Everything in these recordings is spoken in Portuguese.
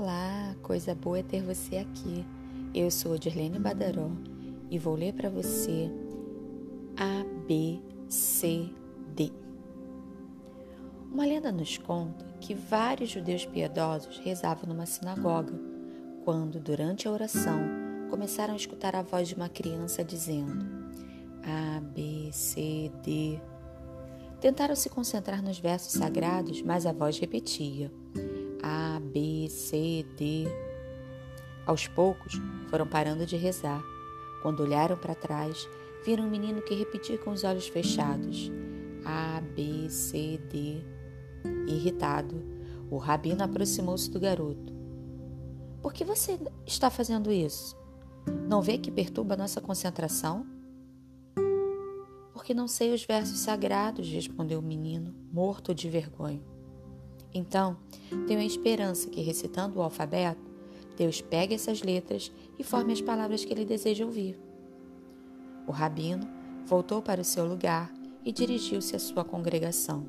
Olá, coisa boa é ter você aqui. Eu sou Dirlene Badaró e vou ler para você A, B, C, D. Uma lenda nos conta que vários judeus piedosos rezavam numa sinagoga quando, durante a oração, começaram a escutar a voz de uma criança dizendo A, B, C, D. Tentaram se concentrar nos versos sagrados, mas a voz repetia B, C, D. Aos poucos, foram parando de rezar. Quando olharam para trás, viram um menino que repetia com os olhos fechados: A, B, C, D. Irritado, o rabino aproximou-se do garoto. Por que você está fazendo isso? Não vê que perturba nossa concentração? Porque não sei os versos sagrados, respondeu o menino, morto de vergonha. Então, tenho a esperança que, recitando o alfabeto, Deus pegue essas letras e forme as palavras que ele deseja ouvir. O rabino voltou para o seu lugar e dirigiu-se à sua congregação.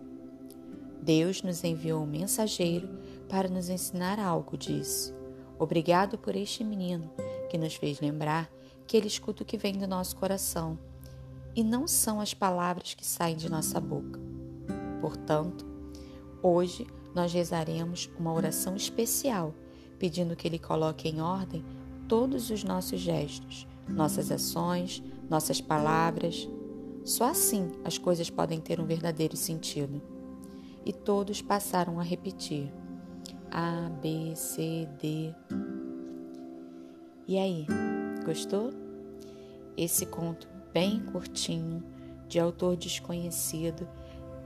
Deus nos enviou um mensageiro para nos ensinar algo, disse. Obrigado por este menino que nos fez lembrar que ele escuta o que vem do nosso coração e não são as palavras que saem de nossa boca. Portanto, hoje nós rezaremos uma oração especial, pedindo que Ele coloque em ordem todos os nossos gestos, nossas ações, nossas palavras. Só assim as coisas podem ter um verdadeiro sentido. E todos passaram a repetir: A, B, C, D. E aí, gostou? Esse conto bem curtinho, de autor desconhecido,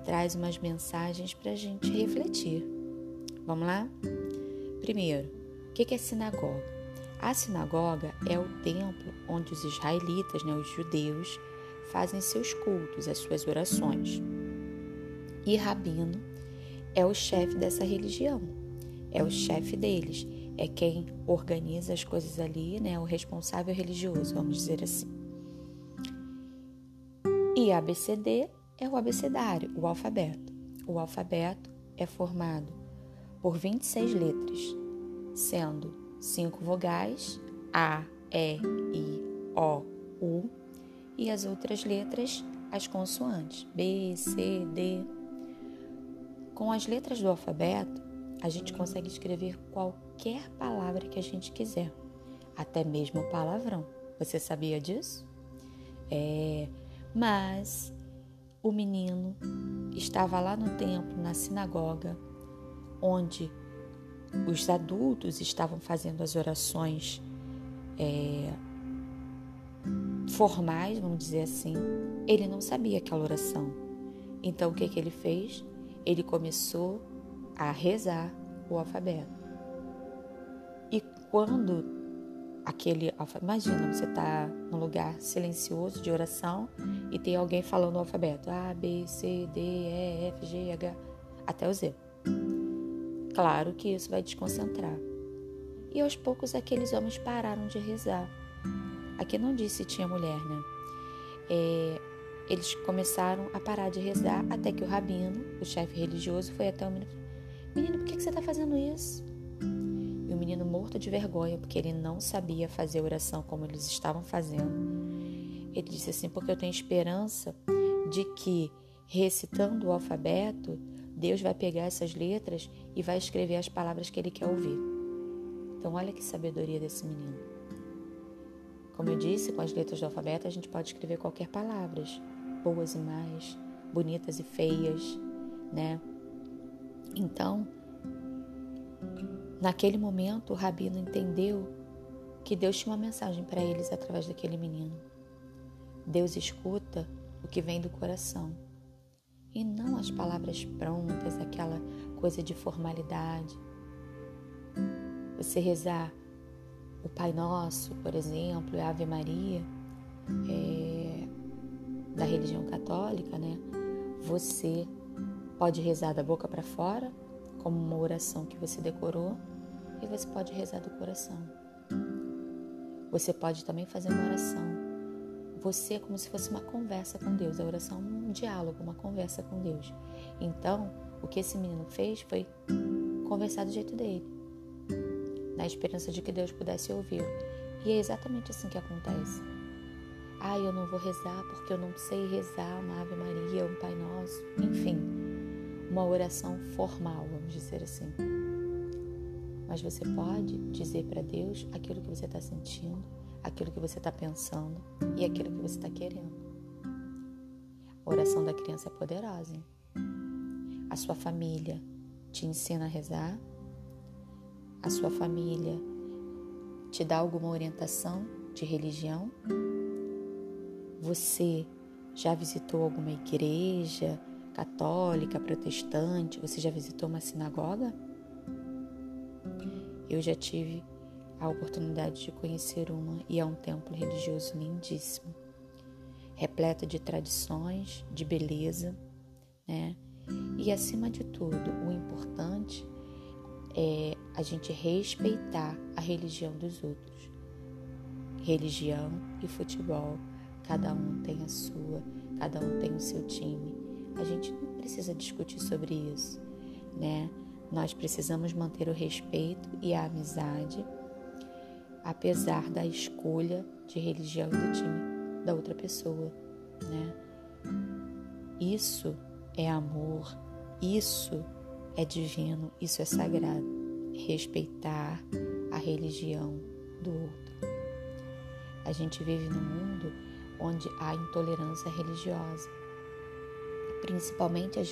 traz umas mensagens para a gente refletir. Vamos lá? Primeiro, o que é sinagoga? A sinagoga é o templo onde os israelitas, né, os judeus, fazem seus cultos, as suas orações. E rabino é o chefe dessa religião, é o chefe deles, é quem organiza as coisas ali, né, o responsável religioso, vamos dizer assim. E ABCD é o abecedário, o alfabeto. O alfabeto é formado por 26 letras, sendo cinco vogais A, E, I, O, U e as outras letras as consoantes B, C, D. Com as letras do alfabeto, a gente consegue escrever qualquer palavra que a gente quiser, até mesmo palavrão. Você sabia disso? É, mas o menino estava lá no templo, na sinagoga, onde os adultos estavam fazendo as orações é, formais, vamos dizer assim. Ele não sabia aquela oração. Então, o que, que ele fez? Ele começou a rezar o alfabeto. E quando aquele alfabeto. Imagina, você está num lugar silencioso de oração e tem alguém falando o alfabeto A, B, C, D, E, F, G, H, até o Z. Claro que isso vai desconcentrar. E aos poucos aqueles homens pararam de rezar. Aqui não disse se tinha mulher, né? É, eles começaram a parar de rezar até que o rabino, o chefe religioso, foi até o menino. Menino, por que você está fazendo isso? O menino morto de vergonha porque ele não sabia fazer oração como eles estavam fazendo. Ele disse assim: Porque eu tenho esperança de que, recitando o alfabeto, Deus vai pegar essas letras e vai escrever as palavras que ele quer ouvir. Então, olha que sabedoria desse menino. Como eu disse, com as letras do alfabeto a gente pode escrever qualquer palavras, boas e más, bonitas e feias, né? Então, Naquele momento, o rabino entendeu que Deus tinha uma mensagem para eles através daquele menino. Deus escuta o que vem do coração e não as palavras prontas, aquela coisa de formalidade. Você rezar o Pai Nosso, por exemplo, a Ave Maria, é, da religião católica, né? Você pode rezar da boca para fora como uma oração que você decorou e você pode rezar do coração. Você pode também fazer uma oração. Você é como se fosse uma conversa com Deus. A oração é um diálogo, uma conversa com Deus. Então, o que esse menino fez foi conversar do jeito dele. na esperança de que Deus pudesse ouvi-lo. E é exatamente assim que acontece. Ah, eu não vou rezar porque eu não sei rezar uma Ave Maria, um Pai Nosso, enfim, uma oração formal, vamos dizer assim. Mas você pode dizer para Deus aquilo que você está sentindo, aquilo que você está pensando e aquilo que você está querendo. A oração da criança é poderosa. Hein? A sua família te ensina a rezar? A sua família te dá alguma orientação de religião? Você já visitou alguma igreja católica, protestante? Você já visitou uma sinagoga? Eu já tive a oportunidade de conhecer uma e é um templo religioso lindíssimo, repleto de tradições, de beleza, né? E acima de tudo, o importante é a gente respeitar a religião dos outros. Religião e futebol, cada um tem a sua, cada um tem o seu time. A gente não precisa discutir sobre isso, né? Nós precisamos manter o respeito e a amizade, apesar da escolha de religião e do time da outra pessoa, né? Isso é amor, isso é divino, isso é sagrado. Respeitar a religião do outro. A gente vive num mundo onde há intolerância religiosa, principalmente as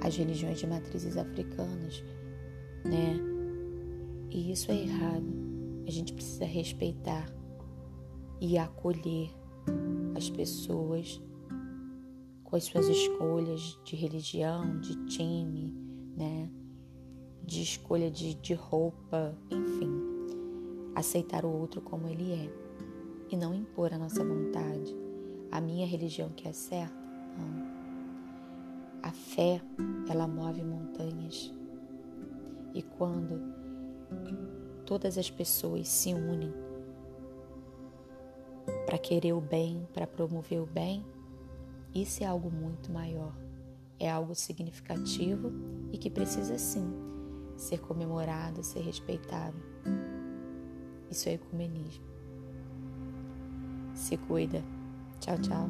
as religiões de matrizes africanas, né? E isso é errado. A gente precisa respeitar e acolher as pessoas com as suas escolhas de religião, de time, né? De escolha de, de roupa, enfim. Aceitar o outro como ele é e não impor a nossa vontade. A minha religião que é certa, não. A fé, ela move montanhas. E quando todas as pessoas se unem para querer o bem, para promover o bem, isso é algo muito maior. É algo significativo e que precisa sim ser comemorado, ser respeitado. Isso é ecumenismo. Se cuida. Tchau, tchau.